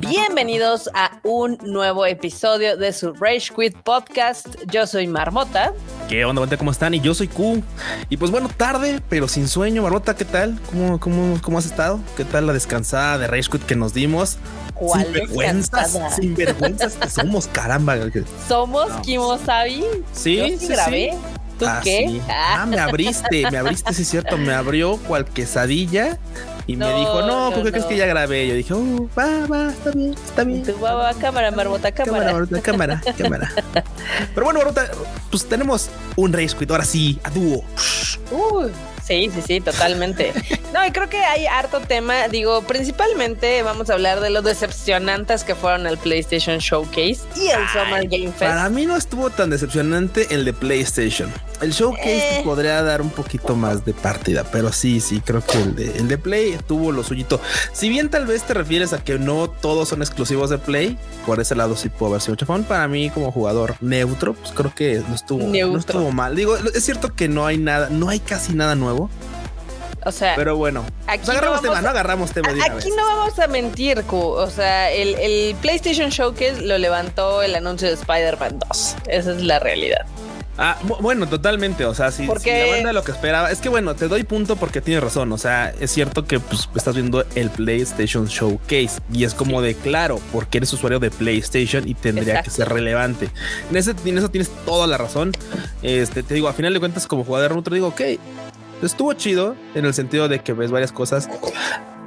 Bienvenidos a un nuevo episodio de su Rage Quit Podcast. Yo soy Marmota. ¿Qué onda? ¿Cómo están? Y yo soy Q. Y pues bueno, tarde, pero sin sueño. Marmota, ¿qué tal? ¿Cómo, cómo, cómo has estado? ¿Qué tal la descansada de Rage Quit que nos dimos? ¿Cuál sin vergüenzas, sin vergüenzas que somos, caramba. Somos Kimosabi. Sí, Yo sí, sí, grabé. ¿Tú Ah, qué? sí. Ah, me abriste, me abriste, sí es cierto, me abrió cual quesadilla y me dijo, no, no, ¿por qué crees no. que ya grabé? Yo dije, oh, va, va, está bien, está bien. Tu baba, cámara, Marmota, Cámara, cámara. Cámara, cámara. Pero bueno, Baruta, pues tenemos un Quit, ahora sí, a dúo. Uy, sí, sí, sí, totalmente. No, y creo que hay harto tema. Digo, principalmente vamos a hablar de los decepcionantes que fueron el PlayStation Showcase y el Summer Game Fest. Para mí no estuvo tan decepcionante el de PlayStation. El showcase Eh. podría dar un poquito más de partida, pero sí, sí, creo que el de, el de Play tuvo lo suyito. Si bien tal vez te refieres a que no todos son exclusivos de Play, por ese lado sí puedo haber sido chafón. Para mí, como jugador neutro, pues creo que no estuvo, no estuvo mal. Digo, es cierto que no hay nada, no hay casi nada nuevo, O sea, pero bueno, aquí pues agarramos no tema, vamos no agarramos tema de una Aquí vez. no vamos a mentir, Q. O sea, el, el PlayStation Showcase lo levantó el anuncio de Spider-Man 2. Esa es la realidad. Ah, bu- bueno, totalmente. O sea, si, si la banda lo que esperaba es que, bueno, te doy punto porque tienes razón. O sea, es cierto que pues, estás viendo el PlayStation Showcase y es como de claro, porque eres usuario de PlayStation y tendría Exacto. que ser relevante. En, ese, en eso tienes toda la razón. Este te digo, a final de cuentas, como jugador neutro, digo, ok, estuvo chido en el sentido de que ves varias cosas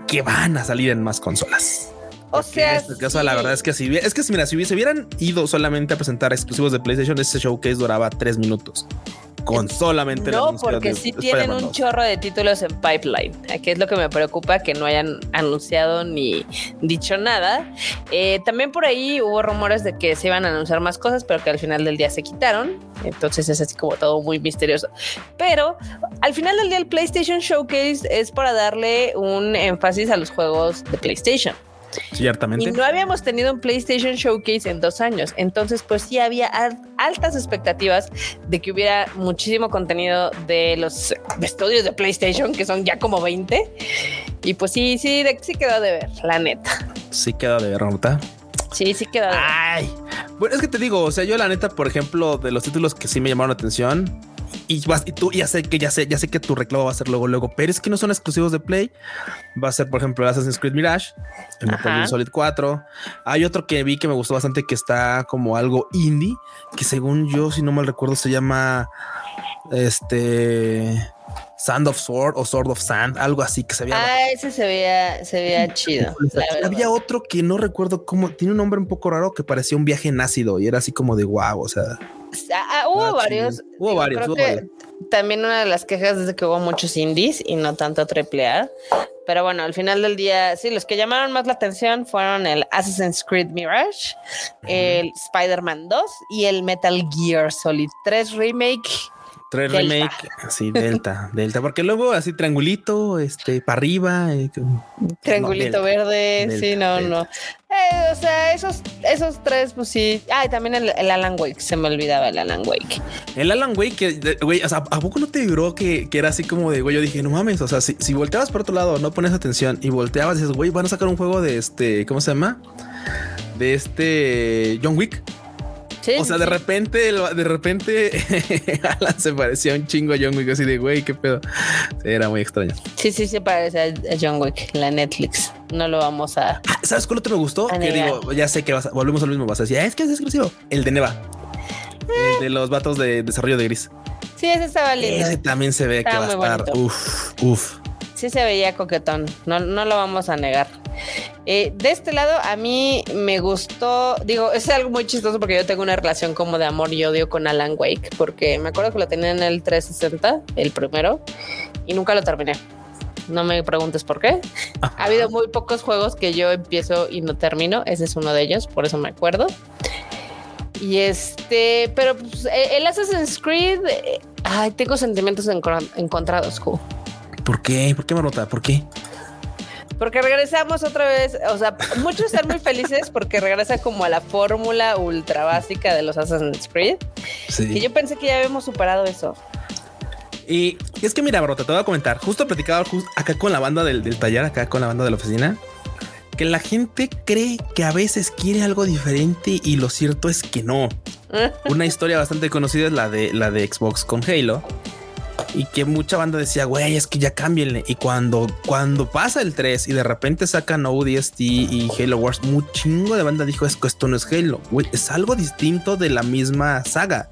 que van a salir en más consolas. O Porque sea, en este caso, sí. la verdad es que si es que si, mira, si hubiese hubieran ido solamente a presentar exclusivos de PlayStation, ese showcase duraba tres minutos con solamente No, porque sí tienen un 2. chorro de títulos en pipeline. Aquí es lo que me preocupa que no hayan anunciado ni dicho nada. Eh, también por ahí hubo rumores de que se iban a anunciar más cosas, pero que al final del día se quitaron. Entonces es así como todo muy misterioso. Pero al final del día el PlayStation Showcase es para darle un énfasis a los juegos de PlayStation. Ciertamente. Y no habíamos tenido un PlayStation Showcase en dos años. Entonces, pues sí había al- altas expectativas de que hubiera muchísimo contenido de los estudios de PlayStation, que son ya como 20. Y pues sí, sí, de- sí quedó de ver, la neta. Sí queda de ver, ¿nota? Sí, sí quedó de ver. Ay. Bueno, es que te digo, o sea, yo la neta, por ejemplo, de los títulos que sí me llamaron la atención y vas y tú ya sé que ya sé, ya sé que tu reclamo va a ser luego luego, pero es que no son exclusivos de Play. Va a ser, por ejemplo, Assassin's Creed Mirage, el Metal. Gear Solid 4. Hay otro que vi que me gustó bastante que está como algo indie, que según yo, si no mal recuerdo, se llama este Sand of Sword o Sword of Sand, algo así que se veía Ah, ese se veía, se veía chido. había otro que no recuerdo cómo tiene un nombre un poco raro que parecía un viaje en ácido y era así como de wow. O sea, Ah, hubo Ah, varios. Hubo varios, creo hubo que varios. También una de las quejas es de que hubo muchos indies y no tanto triple A. Pero bueno, al final del día, sí, los que llamaron más la atención fueron el Assassin's Creed Mirage, el Spider-Man 2 y el Metal Gear Solid 3 Remake. Tres Delta. remake, así Delta, Delta, porque luego así triangulito, este para arriba, eh, Triangulito No, verde, Delta, sí, no, no. Eh, o sea, esos, esos tres, pues sí. Ah, y también el, el Alan Wake, se me olvidaba el Alan Wake. El Alan Wake, güey, o sea, ¿a poco no te vibró que, que era así como de, güey, yo dije, no mames, o sea, si, si volteabas por otro lado, no pones atención y volteabas y dices, güey, van a sacar un juego de este, ¿cómo se llama? De este John Wick. Sí, O sea, sí, de repente, de repente, Alan se parecía un chingo a John Wick, así de, güey, qué pedo. Sí, era muy extraño. Sí, sí, se parece a John Wick, la Netflix. No lo vamos a. Ah, ¿Sabes cuál otro me gustó? Que digo, ya sé que vas a- volvemos a lo mismo, vas a decir, "Ah, es que es exclusivo. El de Neva. El de los vatos de desarrollo de gris. Sí, ese estaba lindo. Ese también se ve Está que va a estar. bonito. Uf, uf. Sí se veía coquetón. No, no lo vamos a negar. Eh, de este lado, a mí me gustó. Digo, es algo muy chistoso porque yo tengo una relación como de amor y odio con Alan Wake. Porque me acuerdo que lo tenía en el 360, el primero, y nunca lo terminé. No me preguntes por qué. Ajá. Ha habido muy pocos juegos que yo empiezo y no termino. Ese es uno de ellos, por eso me acuerdo. Y este, pero pues, eh, el Assassin's Creed, eh, ay, tengo sentimientos encon- encontrados, Ju. ¿Por qué? ¿Por qué, Marmota? ¿Por qué? porque regresamos otra vez, o sea, muchos están muy felices porque regresa como a la fórmula ultra básica de los Assassin's Creed. Sí. Y yo pensé que ya habíamos superado eso. Y es que mira, bro, te voy a comentar, justo platicaba acá con la banda del, del taller, acá con la banda de la oficina, que la gente cree que a veces quiere algo diferente y lo cierto es que no. Una historia bastante conocida es la de la de Xbox con Halo y que mucha banda decía, güey, es que ya cámbienle. Y cuando, cuando pasa el 3 y de repente sacan ODST y Halo Wars, un chingo de banda dijo, es que esto no es Halo, güey, es algo distinto de la misma saga.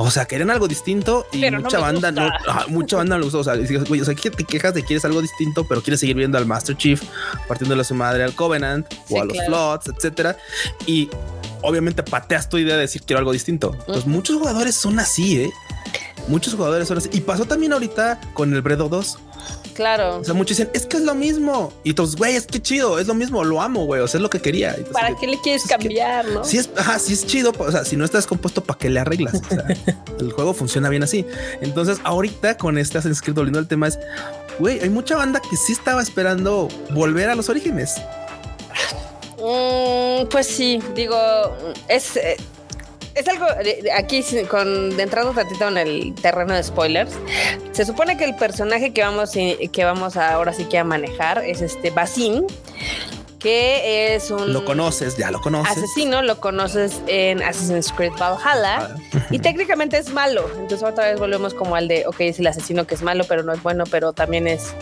O sea, querían algo distinto y mucha banda no, mucha banda no lo usó. O sea, güey, o sea, te quejas de que quieres algo distinto, pero quieres seguir viendo al Master Chief partiendo de su madre al Covenant o a los Floods, etcétera. Y obviamente pateas tu idea de decir quiero algo distinto. Pues muchos jugadores son así, ¿eh? Muchos jugadores son así. Y pasó también ahorita con el Bredo 2. Claro. O sea, muchos dicen, es que es lo mismo. Y todos, güey, es que chido, es lo mismo, lo amo, güey. O sea, es lo que quería. ¿Para qué le quieres cambiar, no? Si es, ajá, si es chido, o sea, si no estás compuesto, ¿para qué le arreglas? O sea, el juego funciona bien así. Entonces, ahorita con este Assassin's Creed, volviendo al tema, es, güey, hay mucha banda que sí estaba esperando volver a los orígenes. Mm, pues sí, digo, es. Eh, es algo aquí con entrando un ratito en el terreno de spoilers. Se supone que el personaje que vamos que vamos ahora sí que a manejar es este Basim que es un lo conoces, ya lo conoces. Asesino, lo conoces en Assassin's Creed Valhalla y técnicamente es malo. Entonces otra vez volvemos como al de, ok, es el asesino que es malo, pero no es bueno, pero también es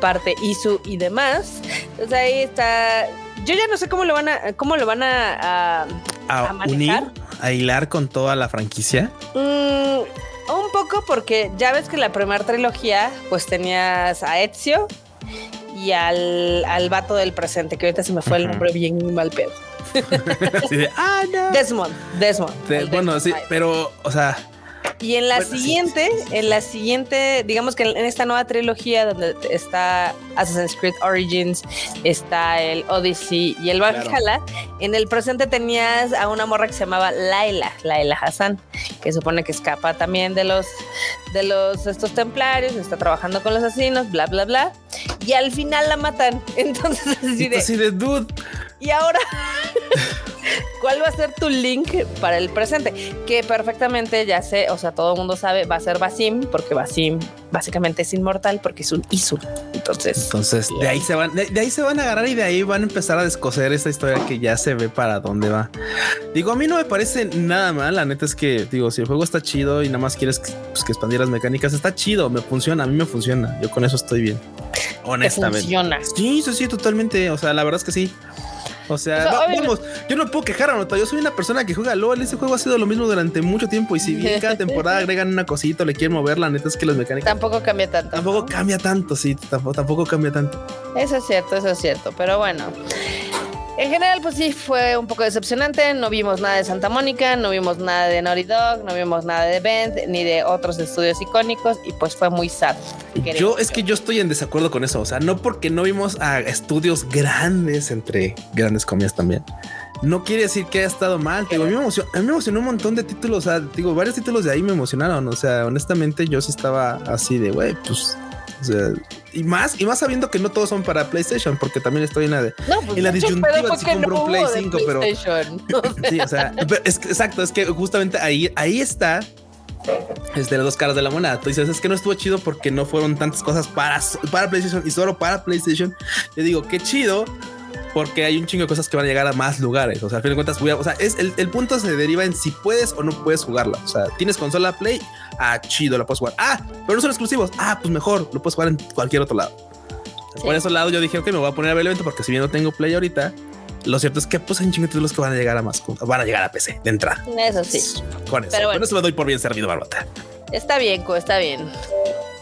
parte Isu y demás. Entonces ahí está. Yo ya no sé cómo lo van a, cómo lo van a, a, manejar. Unir a hilar con toda la franquicia? Mm, un poco porque ya ves que la primera trilogía pues tenías a Ezio y al, al vato del presente, que ahorita se me fue el nombre bien mal pedo. ah, no. Desmond, Desmond. bueno, sí, pero, o sea, y en la siguiente, en la siguiente, digamos que en esta nueva trilogía donde está Assassin's Creed Origins, está el Odyssey y el Valhalla, en el presente tenías a una morra que se llamaba Laila, Laila Hassan, que supone que escapa también de los de los estos templarios, está trabajando con los asesinos, bla bla bla, y al final la matan. Entonces así de, así de dude. Y ahora ¿Cuál va a ser tu link para el presente? Que perfectamente ya sé, o sea, todo el mundo sabe, va a ser Basim, porque Basim básicamente es inmortal porque es un Isul. Entonces, entonces de ahí se van, de, ahí se van a agarrar y de ahí van a empezar a descoser esta historia que ya se ve para dónde va. Digo, a mí no me parece nada mal. La neta es que digo, si el juego está chido y nada más quieres que, pues, que expandir las mecánicas, está chido, me funciona, a mí me funciona. Yo con eso estoy bien. Honestamente. Funciona. Sí, sí, sí, totalmente. O sea, la verdad es que sí. O sea, vamos, yo no puedo quejar, nota. Yo soy una persona que juega LOL. Ese juego ha sido lo mismo durante mucho tiempo. Y si bien cada temporada agregan una cosita, le quieren mover, la neta es que los mecánicos. Tampoco cambia tanto. Tampoco cambia tanto, sí. Tampoco, tampoco cambia tanto. Eso es cierto, eso es cierto. Pero bueno. En general, pues sí, fue un poco decepcionante. No vimos nada de Santa Mónica, no vimos nada de Naughty Dog, no vimos nada de Bend, ni de otros estudios icónicos, y pues fue muy sad. Yo es que yo estoy en desacuerdo con eso. O sea, no porque no vimos a estudios grandes, entre grandes comillas también. No quiere decir que haya estado mal. Digo, a, mí me emocionó, a mí me emocionó un montón de títulos. O digo, varios títulos de ahí me emocionaron. O sea, honestamente, yo sí estaba así de, güey, pues o sea, y más, y más sabiendo que no todos son para PlayStation, porque también estoy en la de pues en la disyuntiva si compro un Play 5, pero sí, o sea, es exacto, es que justamente ahí, ahí está es de las dos caras de la moneda. Tú dices, es que no estuvo chido porque no fueron tantas cosas para, para PlayStation y solo para PlayStation. Yo digo, qué chido, porque hay un chingo de cosas que van a llegar a más lugares. O sea, al fin de cuentas, o sea, es el, el, punto se deriva en si puedes o no puedes jugarla. O sea, tienes consola Play, ah, chido, la puedes jugar. Ah, pero no son exclusivos. Ah, pues mejor, lo puedes jugar en cualquier otro lado. Por ese lado yo dije, ok, me voy a poner a ver el evento porque si bien no tengo Play ahorita, lo cierto es que pues hay un de títulos que van a llegar a más, van a llegar a PC de entrada. Eso sí. Con eso, pero bueno. eso lo doy por bien servido, Barbata. Está bien, está bien.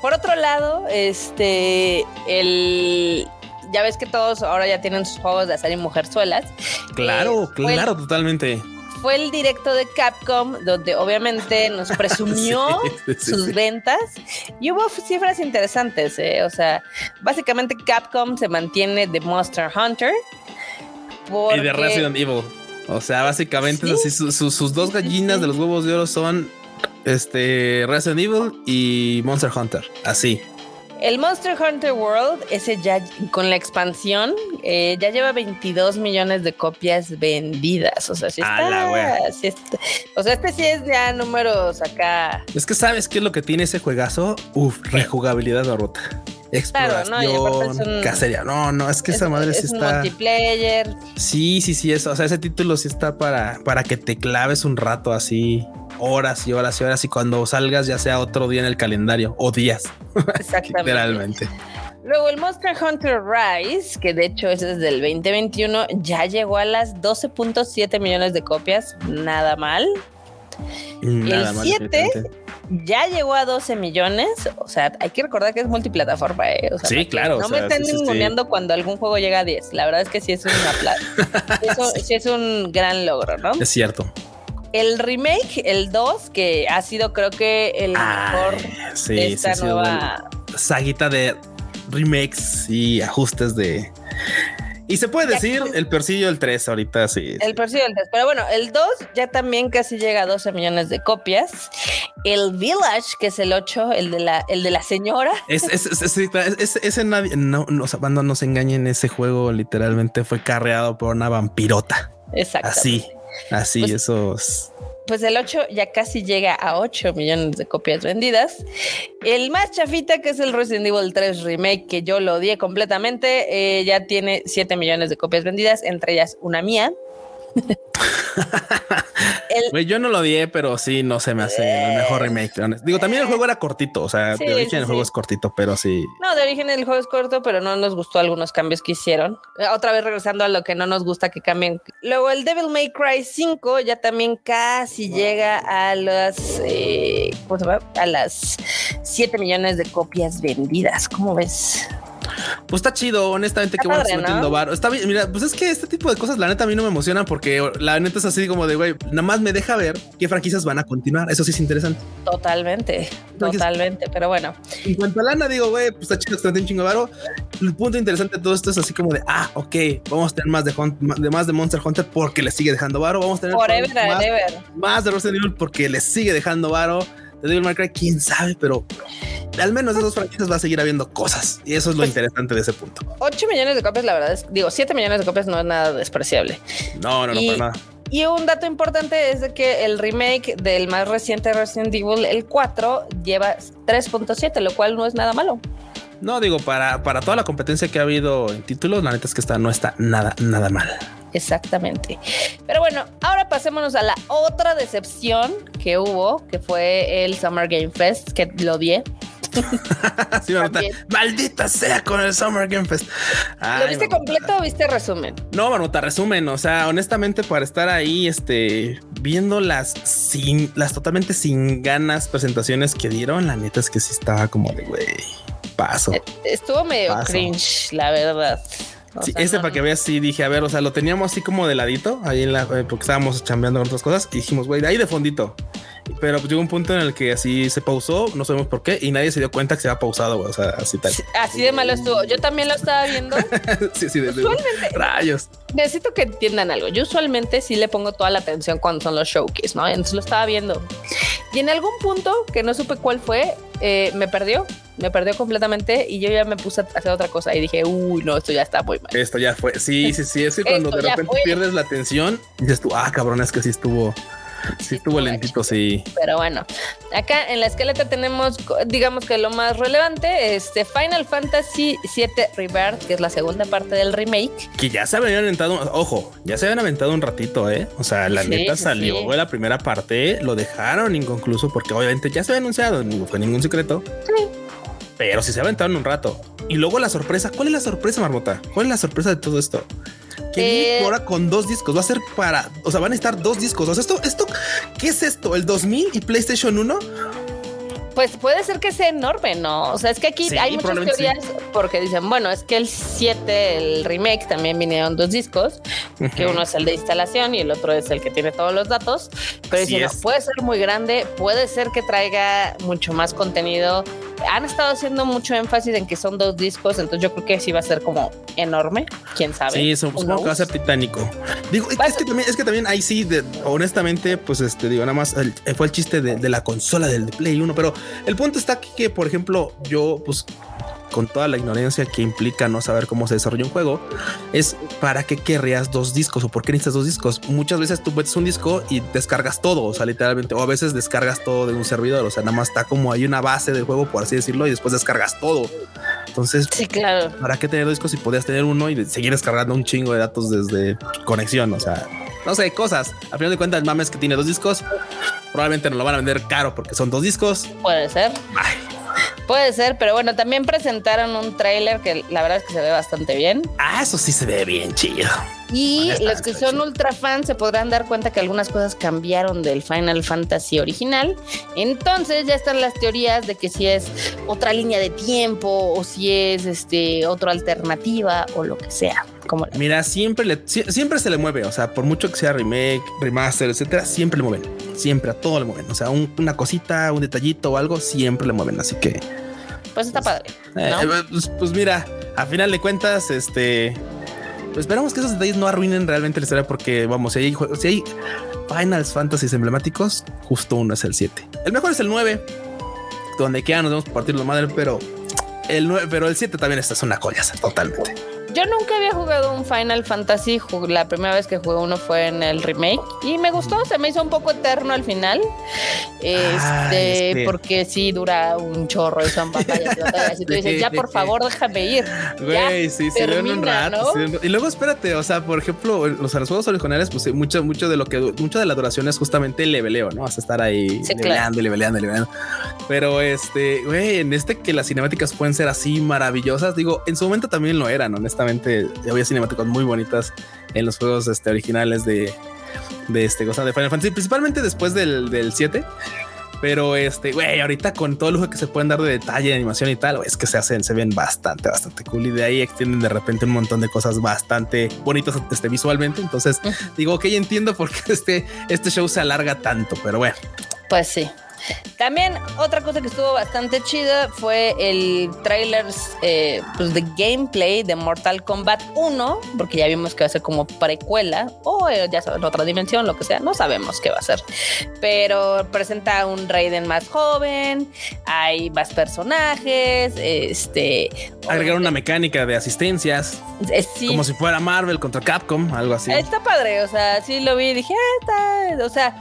Por otro lado, este, el ya ves que todos ahora ya tienen sus juegos de hacer y mujerzuelas. Claro, eh, claro, totalmente. Fue el directo de Capcom donde obviamente nos presumió sus ventas y hubo cifras interesantes. ¿eh? O sea, básicamente Capcom se mantiene de Monster Hunter. Y de Resident Evil. O sea, básicamente así, sus dos gallinas de los huevos de oro son este Resident Evil y Monster Hunter. Así. El Monster Hunter World, ese ya con la expansión, eh, ya lleva 22 millones de copias vendidas. O sea, sí está, sí está, O sea, este sí es ya números acá. Es que sabes qué es lo que tiene ese juegazo. Uf, rejugabilidad rota. Exploración, no, cacería. No, no, es que esa madre sí está. Multiplayer. Sí, sí, sí, eso. O sea, ese título sí está para, para que te claves un rato así horas y horas y horas y cuando salgas ya sea otro día en el calendario o días. Exactamente. Literalmente. Luego el Monster Hunter Rise, que de hecho es desde el 2021, ya llegó a las 12.7 millones de copias, nada mal. Nada el 7 ya llegó a 12 millones, o sea, hay que recordar que es multiplataforma, ¿eh? sí, claro. No me estén sí, cuando algún juego llega a 10, la verdad es que sí es una plata. Eso sí es un gran logro, ¿no? Es cierto. El remake, el 2, que ha sido creo que el mejor de esta nueva saguita de remakes y ajustes de y se puede decir el persillo del 3 ahorita, sí. El persillo del 3. Pero bueno, el 2 ya también casi llega a 12 millones de copias. El Village, que es el 8, el de la, el de la señora. Es, ese nadie, no, no, no nos engañen, ese juego literalmente fue carreado por una vampirota. Exacto. Así. Así, pues, esos. Pues el 8 ya casi llega a 8 millones de copias vendidas. El más chafita, que es el Resident Evil 3 Remake, que yo lo odié completamente, eh, ya tiene 7 millones de copias vendidas, entre ellas una mía. Yo no lo di, pero sí, no se me hace el mejor remake. Digo, también el juego era cortito, o sea, de origen el juego es cortito, pero sí. No, de origen el juego es corto, pero no nos gustó algunos cambios que hicieron. Otra vez regresando a lo que no nos gusta que cambien. Luego el Devil May Cry 5 ya también casi llega a las, eh, A las 7 millones de copias vendidas. ¿Cómo ves? Pues está chido, honestamente, que bueno está metiendo bar. Está bien, mira, pues es que este tipo de cosas, la neta, a mí no me emocionan porque la neta es así como de, güey, nada más me deja ver qué franquicias van a continuar. Eso sí es interesante. Totalmente, totalmente, pero bueno. En cuanto a lana, digo, güey, pues está chido, está un chingo varo. El punto interesante de todo esto es así como de, ah, ok, vamos a tener más de, de más de Monster Hunter porque le sigue dejando varo. Vamos a tener más, más de Resident Evil porque le sigue dejando varo de Devil May Cry, quién sabe, pero al menos de esos franquicias va a seguir habiendo cosas y eso es lo pues, interesante de ese punto. 8 millones de copias, la verdad es, digo, 7 millones de copias no es nada despreciable. No, no, no, para nada. Y un dato importante es de que el remake del más reciente Resident Evil, el 4, lleva 3.7, lo cual no es nada malo. No, digo, para, para toda la competencia que ha habido en títulos, la neta es que está, no está nada, nada mal. Exactamente. Pero bueno, ahora pasémonos a la otra decepción que hubo, que fue el Summer Game Fest, que lo odié. sí, Maldita sea con el Summer Game Fest. ¿Lo viste completo o viste resumen? No, Marmota, resumen. O sea, honestamente, para estar ahí, este, viendo las sin, las totalmente sin ganas presentaciones que dieron, la neta es que sí estaba como de güey, paso. Eh, estuvo medio cringe, la verdad sí, ese para que veas, sí dije, a ver, o sea, lo teníamos así como de ladito, ahí en la, eh, porque estábamos chambeando con otras cosas, y dijimos, güey, de ahí de fondito. Pero pues llegó un punto en el que así se pausó, no sabemos por qué, y nadie se dio cuenta que se había pausado, o sea, así tal. Así de malo estuvo. Yo también lo estaba viendo. sí, sí, de, usualmente, rayos. Necesito que entiendan algo. Yo usualmente sí le pongo toda la atención cuando son los showcase, ¿no? Entonces lo estaba viendo. Y en algún punto, que no supe cuál fue, eh, me perdió me perdió completamente y yo ya me puse a hacer otra cosa y dije, uy, no, esto ya está muy mal. Esto ya fue. Sí, sí, sí. Es que cuando de repente pierdes la atención, dices tú, ah, cabrón, es que sí estuvo. Sí, estuvo lentito, sí. Pero bueno, acá en la esqueleta tenemos, digamos que lo más relevante, este Final Fantasy VII Rebirth, que es la segunda parte del remake. Que ya se habían aventado, ojo, ya se habían aventado un ratito, ¿eh? O sea, la neta salió la primera parte, lo dejaron inconcluso porque obviamente ya se había anunciado, no fue ningún secreto. Sí pero si se aventaron un rato. Y luego la sorpresa, ¿cuál es la sorpresa, Marmota? ¿Cuál es la sorpresa de todo esto? Que eh, ahora con dos discos va a ser para, o sea, van a estar dos discos. O sea, esto, esto, ¿qué es esto? ¿El 2000 y PlayStation 1? Pues puede ser que sea enorme, ¿no? O sea, es que aquí hay muchas teorías porque dicen, bueno, es que el 7, el remake, también vinieron dos discos, que uno es el de instalación y el otro es el que tiene todos los datos. Pero dicen, puede ser muy grande, puede ser que traiga mucho más contenido han estado haciendo mucho énfasis en que son dos discos, entonces yo creo que sí va a ser como enorme, quién sabe. Sí, supongo que va a ser titánico. Digo, es que, también, es que también ahí sí, honestamente, pues este, digo, nada más fue el chiste de, la consola del Play 1, pero el punto está aquí que, por ejemplo, yo, pues con toda la ignorancia que implica no saber cómo se desarrolla un juego, es para qué querrías dos discos o por qué necesitas dos discos. Muchas veces tú metes un disco y descargas todo, o sea, literalmente, o a veces descargas todo de un servidor, o sea, nada más está como hay una base del juego, por así decirlo, y después descargas todo. Entonces, sí, claro. ¿para qué tener discos si podías tener uno y seguir descargando un chingo de datos desde conexión? O sea, no sé, cosas. A final de cuentas, el mames que tiene dos discos, probablemente no lo van a vender caro porque son dos discos. Puede ser. Puede ser, pero bueno, también presentaron un tráiler que la verdad es que se ve bastante bien. Ah, eso sí se ve bien chido. Y los que son ultra fans se podrán dar cuenta que algunas cosas cambiaron del Final Fantasy original. Entonces ya están las teorías de que si es otra línea de tiempo o si es este otra alternativa o lo que sea. Como Mira, siempre le, siempre se le mueve. O sea, por mucho que sea remake, remaster, etcétera, siempre le mueven. Siempre a todo le mueven. O sea, una cosita, un detallito o algo, siempre le mueven. Así que, pues está padre. Eh, pues, pues mira, a final de cuentas, este pues esperamos que esos detalles no arruinen realmente la historia porque vamos, si hay, si hay Finals Fantasy emblemáticos, justo uno es el 7. El mejor es el 9, donde queda nos vamos a partir la madre, pero el 9, pero el 7 también está es una collaza totalmente. Yo nunca había jugado un Final Fantasy. La primera vez que jugué uno fue en el remake y me gustó. Se me hizo un poco eterno al final. Este, porque sí dura un chorro y son batallas y tú dices, ya por favor, déjame ir. Güey, sí, sí, un rato. Y luego espérate, o sea, por ejemplo, los, los juegos originales, pues mucho, mucho de lo que mucho de la duración es justamente el leveleo, ¿no? Vas a estar ahí sí, leveleando, leveleando, leveleando. Pero este, güey, en este que las cinemáticas pueden ser así maravillosas, digo, en su momento también lo eran, honestamente había cinemáticas muy bonitas en los juegos este, originales de, de este cosa de Final Fantasy, principalmente después del, del 7. Pero este, güey, ahorita con todo el lujo que se pueden dar de detalle, de animación y tal, es que se hacen, se ven bastante, bastante cool. Y de ahí extienden de repente un montón de cosas bastante bonitas este, visualmente. Entonces digo, ok, entiendo por qué este, este show se alarga tanto, pero bueno. Pues sí. También otra cosa que estuvo bastante chida fue el trailer eh, pues de gameplay de Mortal Kombat 1, porque ya vimos que va a ser como precuela o eh, ya saben, otra dimensión, lo que sea, no sabemos qué va a ser. Pero presenta un Raiden más joven, hay más personajes, este... Agregar una mecánica de asistencias. Eh, como si fuera Marvel contra Capcom, algo así. Está padre, o sea, sí lo vi y dije, ah, está, o sea,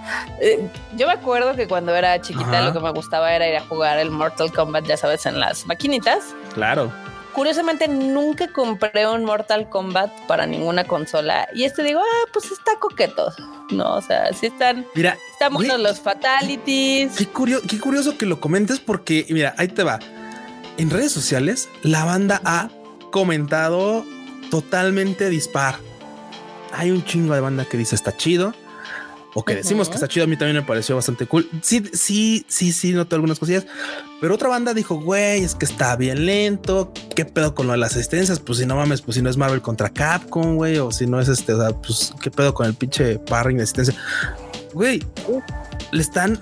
yo me acuerdo que cuando era chiquita lo que me gustaba era ir a jugar el Mortal Kombat, ya sabes, en las maquinitas. Claro. Curiosamente nunca compré un Mortal Kombat para ninguna consola y este digo, ah, pues está coqueto, ¿no? O sea, sí están, mira, están buenos los fatalities. Qué, qué curioso que lo comentes porque, mira, ahí te va. En redes sociales, la banda ha comentado totalmente dispar. Hay un chingo de banda que dice está chido o que decimos que está chido. A mí también me pareció bastante cool. Sí, sí, sí, sí, noté algunas cosillas, pero otra banda dijo, güey, es que está bien lento. ¿Qué pedo con lo de las asistencias? Pues si no mames, pues si no es Marvel contra Capcom, güey, o si no es este, o sea, pues qué pedo con el pinche parring de asistencia. Güey, le están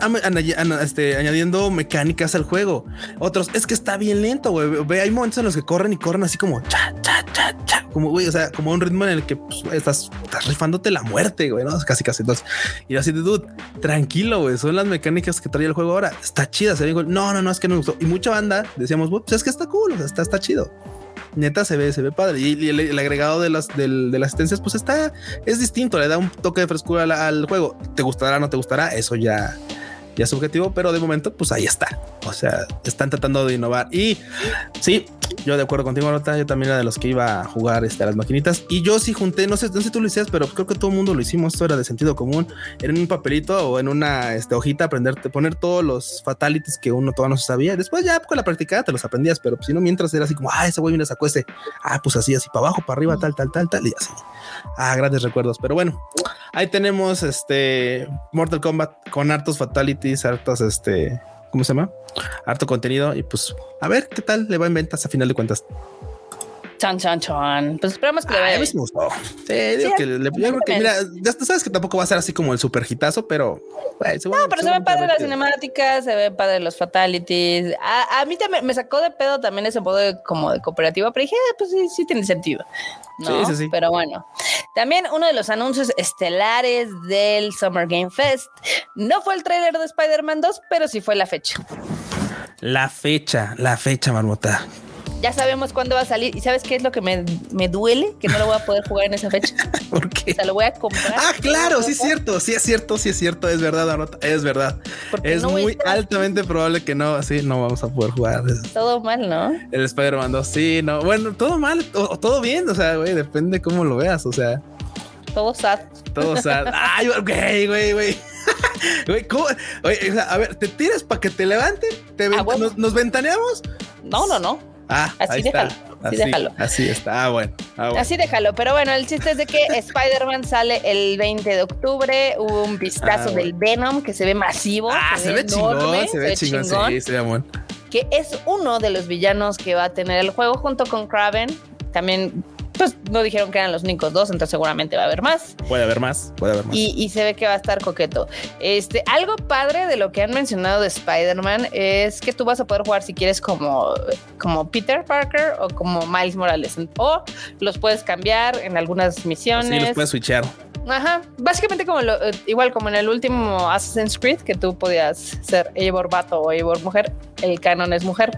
este, añadiendo mecánicas al juego. Otros, es que está bien lento, güey. Hay momentos en los que corren y corren así como cha, cha, cha, cha. Como, güey, o sea, como un ritmo en el que pues, estás, estás, rifándote la muerte, güey, ¿no? Casi, casi. Entonces, y así de dude, tranquilo, güey. Son las mecánicas que trae el juego ahora. Está chida. Se no, no, no, es que no me gustó. Y mucha banda decíamos, pues es que está cool, o sea, está, está chido neta se ve, se ve padre. Y, el, agregado de las, de las asistencias, pues está, es distinto, le da un toque de frescura al, juego. ¿Te gustará no te gustará? Eso ya, ya subjetivo, pero de momento, pues ahí está. O sea, están tratando de innovar. Y sí, yo de acuerdo contigo, Nota, yo también era de los que iba a jugar este, a las maquinitas. Y yo sí junté, no sé, no sé tú lo hiciste, pero creo que todo el mundo lo hicimos. Esto era de sentido común. En un papelito o en una este, hojita, aprenderte, poner todos los fatalities que uno todavía no sabía. Después ya con la práctica te los aprendías, pero si no, mientras era así como, ah, ese güey viene sacó ese. Ah, pues así, así para abajo, para arriba, tal, tal, tal, tal, y así. Ah, grandes recuerdos. Pero bueno, ahí tenemos este Mortal Kombat con hartos fatalities, hartos este ¿cómo se llama? Harto contenido y pues a ver qué tal le va en ventas a final de cuentas. Chan, chan, chan. Pues esperamos que le vaya. Sí, digo que le, yo que, mira, ya sabes que tampoco va a ser así como el super hitazo, pero. no, pero se, ven padre las cinemáticas, se ven padre los fatalities. A, a, mí también me sacó de pedo también ese modo de, como de cooperativa, pero dije, ah, pues sí, sí tiene sentido. ¿no? Sí, sí, sí. Pero bueno, también uno de los anuncios estelares del Summer Game Fest no fue el trailer de Spider-Man 2, pero sí fue la fecha. La fecha, la fecha, marmota ya sabemos cuándo va a salir. ¿Y sabes qué es lo que me, me duele? Que no lo voy a poder jugar en esa fecha. ¿Por qué? O sea, lo voy a comprar. Ah, claro, sí es cierto, sí es cierto, sí es cierto, es verdad, Anota, es verdad. Porque Es no muy altamente probable que no, así no vamos a poder jugar Todo mal, ¿no? el Spider-Man 2. Sí, no, bueno, todo mal o, todo bien, o sea, güey, depende cómo lo veas, o sea, Todo sad. todo, sea, ay, güey, güey, güey. Güey, ¿cómo? Oye, o sea, a ver, ¿te tiras para que te levanten? ¿Te ven- Ah, bueno. nos, nos ventaneamos? No, no, no. Ah, Así déjalo, así así, déjalo. así está. Ah, bueno. Ah, bueno. Así déjalo. Pero bueno, el chiste es de que Spider-Man sale el 20 de octubre. Hubo un vistazo Ah, del Venom que se ve masivo. Ah, se ve chingón, se ve chingón, sí, se ve bueno. que es uno de los villanos que va a tener el juego junto con Kraven. También, pues no dijeron que eran los únicos dos, entonces seguramente va a haber más. Puede haber más, puede haber más. Y, y se ve que va a estar coqueto. Este, algo padre de lo que han mencionado de Spider-Man es que tú vas a poder jugar si quieres como, como Peter Parker o como Miles Morales. O los puedes cambiar en algunas misiones. Sí, los puedes switchear. Ajá, básicamente como lo, eh, igual como en el último Assassin's Creed que tú podías ser Eivor vato o Eivor mujer, el canon es mujer,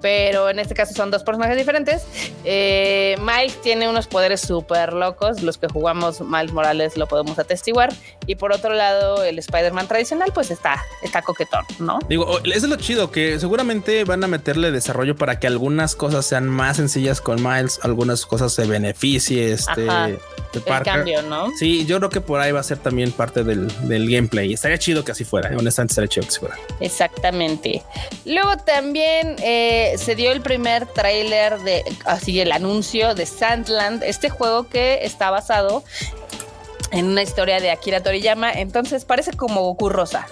pero en este caso son dos personajes diferentes. Eh, Miles tiene unos poderes súper locos, los que jugamos Miles Morales lo podemos atestiguar y por otro lado el Spider-Man tradicional pues está, está coquetón, ¿no? Digo, eso es lo chido, que seguramente van a meterle desarrollo para que algunas cosas sean más sencillas con Miles, algunas cosas se beneficie este Ajá, de El cambio, ¿no? Sí, yo creo que por ahí va a ser también parte del, del gameplay. Estaría chido que así fuera. Honestamente, estaría chido que así fuera. Exactamente. Luego también eh, se dio el primer tráiler de, así el anuncio de Sandland, este juego que está basado en una historia de Akira Toriyama, entonces parece como Goku Rosa.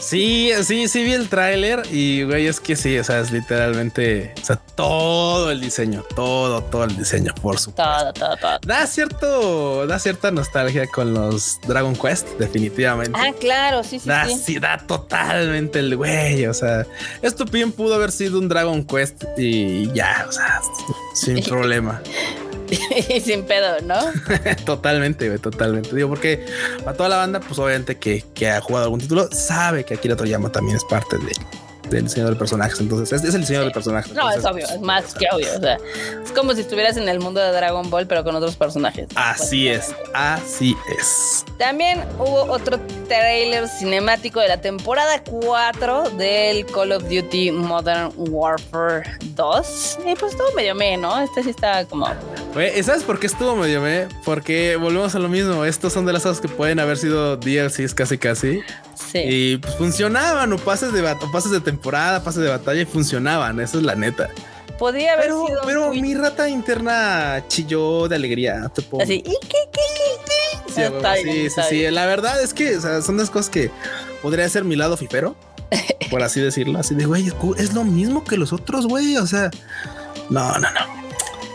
Sí, sí, sí vi el tráiler y güey, es que sí, o sea, es literalmente, o sea, todo el diseño, todo, todo el diseño, por supuesto. Todo, todo, todo. Da cierto, da cierta nostalgia con los Dragon Quest, definitivamente. Ah, claro, sí, sí, Da, sí. sí, da totalmente el güey. O sea, esto bien pudo haber sido un Dragon Quest y ya, o sea, sin problema. Y sin pedo, ¿no? totalmente, totalmente. Digo, porque a toda la banda, pues obviamente que, que ha jugado algún título, sabe que Akira Toriyama también es parte de, del diseño del personaje. Entonces, es, es el diseño del personaje. No, es Entonces, obvio, es más que obvio. O sea, es como si estuvieras en el mundo de Dragon Ball, pero con otros personajes. Así es, así es. También hubo otro trailer cinemático de la temporada 4 del Call of Duty Modern Warfare 2. Y pues todo medio me, ¿no? Este sí está como. Güey, ¿y ¿sabes por qué estuvo medio me? Porque volvemos a lo mismo. Estos son de las cosas que pueden haber sido DLCs casi casi. Sí. Y pues funcionaban, o pases de o pases de temporada, pases de batalla y funcionaban. Eso es la neta. Podría haber Pero, sido. pero muy- mi rata interna chilló de alegría. Te Así. Sí, Está bien, sí, sí, está sí. bien. La verdad es que o sea, son las cosas que podría ser mi lado fifero, por así decirlo. Así de güey, es lo mismo que los otros, güey. O sea, no, no, no.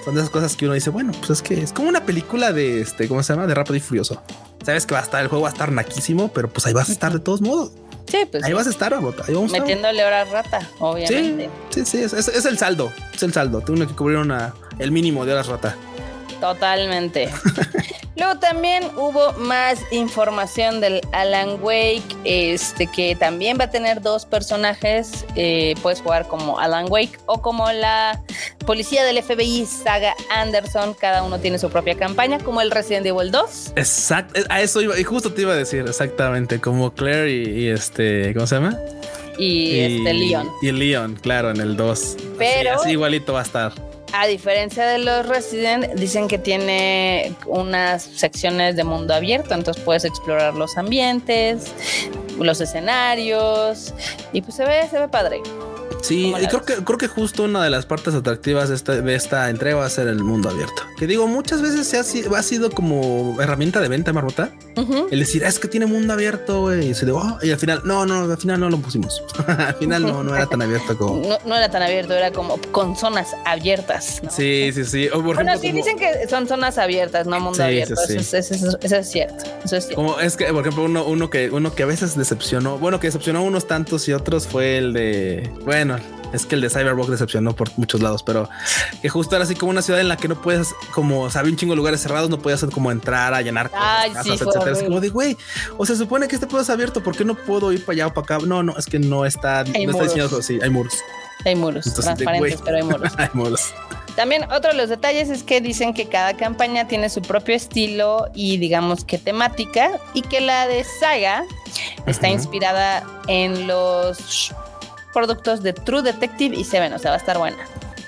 Son de esas cosas que uno dice, bueno, pues es que es como una película de este, ¿cómo se llama? De Rápido y Furioso. Sabes que va a estar, el juego va a estar naquísimo, pero pues ahí vas a estar de todos modos. Sí, pues. Ahí vas a estar, Bota. Ahí vamos a. Metiéndole hora rata, obviamente. Sí, sí, sí, es, es- el saldo. Es el saldo. Tengo que cubrir una, el mínimo de horas rata. Totalmente. Luego también hubo más información del Alan Wake, este que también va a tener dos personajes. eh, puedes jugar como Alan Wake o como la policía del FBI Saga Anderson. Cada uno tiene su propia campaña, como el Resident Evil 2. Exacto. A eso iba, y justo te iba a decir exactamente como Claire y, y este, ¿cómo se llama? Y, este Leon. Y Leon, claro, en el 2. Pero- Así, así igualito va a estar. A diferencia de los Resident, dicen que tiene unas secciones de mundo abierto, entonces puedes explorar los ambientes, los escenarios y pues se ve, se ve padre. Sí, ¿Cómo y creo que, creo que justo una de las partes atractivas de esta, de esta entrega va a ser el mundo abierto. Que digo, muchas veces se ha, si- ha sido como herramienta de venta, Marmota. Ujú. El decir, "Ah, es que tiene mundo abierto, güey. Y se digo, "Oh", y al final, no, no, al final no lo pusimos. al final no, no era tan abierto como. No, no era tan abierto, era como con zonas abiertas. ¿no? Sí, sí, sí. O por Bueno, ejemplo, sí, como- dicen que son zonas abiertas, no mundo Sí, abierto. sí, sí. Eso, es, eso es- eso es cierto. Eso es cierto. Como es que, por ejemplo, uno, uno que uno que a veces decepcionó, bueno, que decepcionó a unos tantos y otros fue el de, bueno, es que el de Cyberpunk decepcionó por muchos lados, pero que justo era así como una ciudad en la que no puedes, como, o sea, había un chingo de lugares cerrados, no podías como entrar a llenar Ay, casas, sí, fue etcétera. Es como de, güey, o sea, se supone que este puedo es abierto, ¿por qué no puedo ir para allá o para acá? No, no, es que no está, Hay no está muros. diseñado así, hay muros. Hay muros transparentes, pero hay muros. hay muros. También otro de los detalles es que dicen que cada campaña tiene su propio estilo y digamos que temática y que la de Saga está inspirada en los productos de True Detective y Seven, o sea, va a estar buena.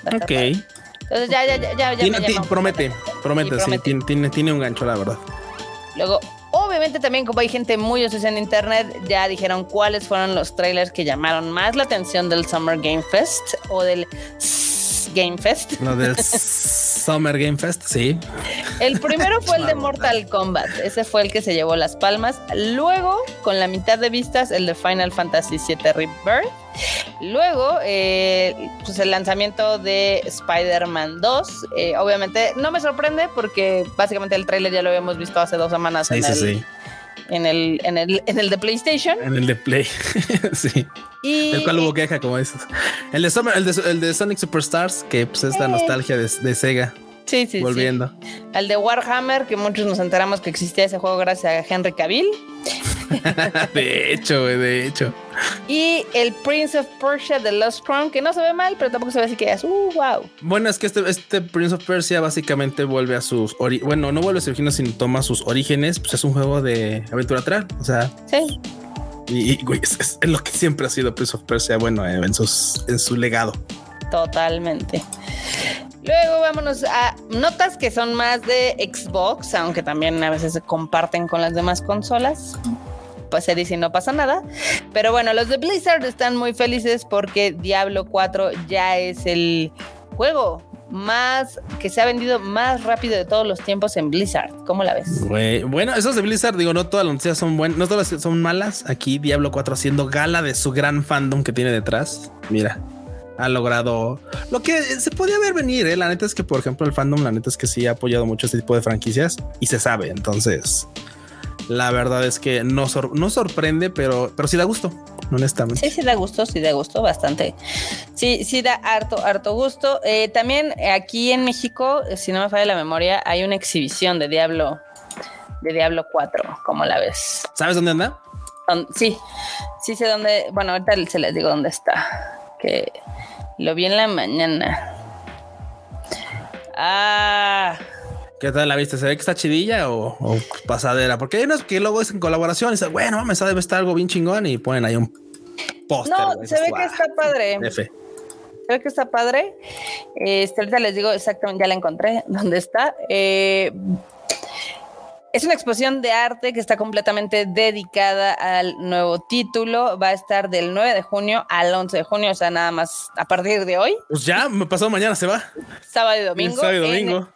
ok. Entonces ya, ya, ya, ya. Tiene, promete, promete, sí, Tiene, tiene, tiene un gancho, la verdad. Luego, obviamente también como hay gente muy obsesiva en internet, ya dijeron cuáles fueron los trailers que llamaron más la atención del Summer Game Fest o del Game Fest. Lo del Summer Game Fest, sí. El primero fue el de Mortal Kombat. Ese fue el que se llevó las palmas. Luego, con la mitad de vistas, el de Final Fantasy VII Rebirth. Luego, eh, pues el lanzamiento de Spider-Man 2. Eh, obviamente, no me sorprende porque básicamente el tráiler ya lo habíamos visto hace dos semanas. Sí, sí, sí en el, en el, en el de PlayStation. En el de Play, sí. Y, el cual hubo queja, como dices. El de, el de, el de Sonic Superstars, que pues es la eh. nostalgia de, de Sega. Sí, sí, Volviendo. Al de Warhammer, que muchos nos enteramos que existía ese juego gracias a Henry Cavill. de hecho, de hecho. Y el Prince of Persia de Lost Crown, que no se ve mal, pero tampoco se ve así que es, uh, wow. Bueno, es que este, este Prince of Persia básicamente vuelve a sus, bueno, no vuelve a sus orígenes, sino toma sus orígenes, pues es un juego de aventura atrás, o sea. Sí. Y, güey, es, lo que siempre ha sido Prince of Persia, bueno, eh, en, sus, en su legado. Totalmente. Luego vámonos a notas que son más de Xbox, aunque también a veces se comparten con las demás consolas. Pues se dice no pasa nada. Pero bueno, los de Blizzard están muy felices porque Diablo 4 ya es el juego más que se ha vendido más rápido de todos los tiempos en Blizzard. ¿Cómo la ves? Bueno, esos de Blizzard, digo, no todas las noticias son buenas, no todas son malas. Aquí Diablo 4 haciendo gala de su gran fandom que tiene detrás. Mira, ha logrado lo que se podía ver venir. ¿eh? La neta es que, por ejemplo, el fandom, la neta es que sí ha apoyado mucho este tipo de franquicias y se sabe. Entonces, la verdad es que no, no sorprende, pero, pero sí da gusto, honestamente. Sí, sí da gusto, sí da gusto bastante. Sí, sí da harto, harto gusto. Eh, también aquí en México, si no me falla la memoria, hay una exhibición de Diablo, de Diablo 4. ¿Cómo la ves? ¿Sabes dónde anda? Sí, sí sé dónde. Bueno, ahorita se les digo dónde está. Que lo vi en la mañana. Ah. ¿Qué tal la viste? ¿Se ve que está chidilla o, pasadera? Porque hay unos que luego es en colaboración y dicen, bueno, mames, debe estar algo bien chingón y ponen ahí un póster. No, se ve que está padre. Se ve que está padre. Este, ahorita les digo exactamente, ya la encontré, dónde está. Eh, es una exposición de arte que está completamente dedicada al nuevo título. Va a estar del 9 de junio al 11 de junio, o sea, nada más a partir de hoy. Pues ya, me pasado mañana se va. Sábado y domingo. Sábado y domingo.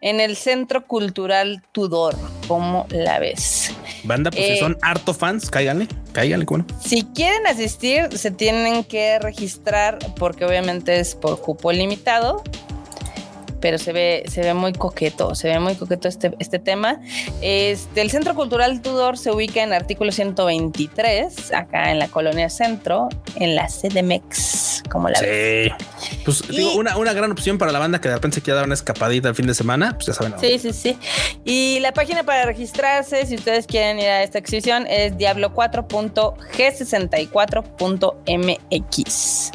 En, el Centro Cultural Tudor. ¿Cómo la ves? Banda, pues si eh, son harto fans, cáiganle, cáiganle, bueno. Si quieren asistir, se tienen que registrar porque obviamente es por cupo limitado pero se ve, se ve muy coqueto, se ve muy coqueto este, este tema. Este, el Centro Cultural Tudor se ubica en artículo 123, acá en la colonia Centro, en la CDMX, como la Sí. Pues digo, una, una, gran opción para la banda que de repente se quiera dar una escapadita el fin de semana, pues ya saben. Sí, sí, sí. Y la página para registrarse, si ustedes quieren ir a esta exhibición, es diablo4.g64.mx.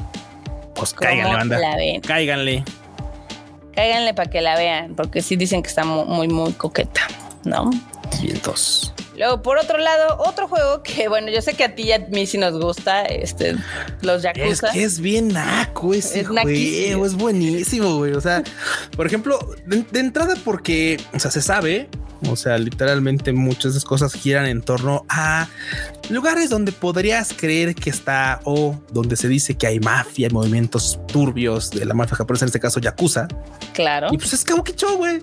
Pues cáiganle, banda. Cáiganle cáiganle para que la vean, porque sí dicen que está muy, muy coqueta, ¿no? Vientos. Luego, por otro lado, otro juego que, bueno, yo sé que a ti y a mí sí nos gusta, este, los Yakuza. Es que es bien naco ese es juego, es buenísimo, güey. O sea, por ejemplo, de, entrada porque, o sea, se sabe, o sea, literalmente muchas de esas cosas giran en torno a lugares donde podrías creer que está o donde se dice que hay mafia, y movimientos turbios de la mafia japonesa, en este caso Yakuza. Claro. Y pues es Kabukicho, güey.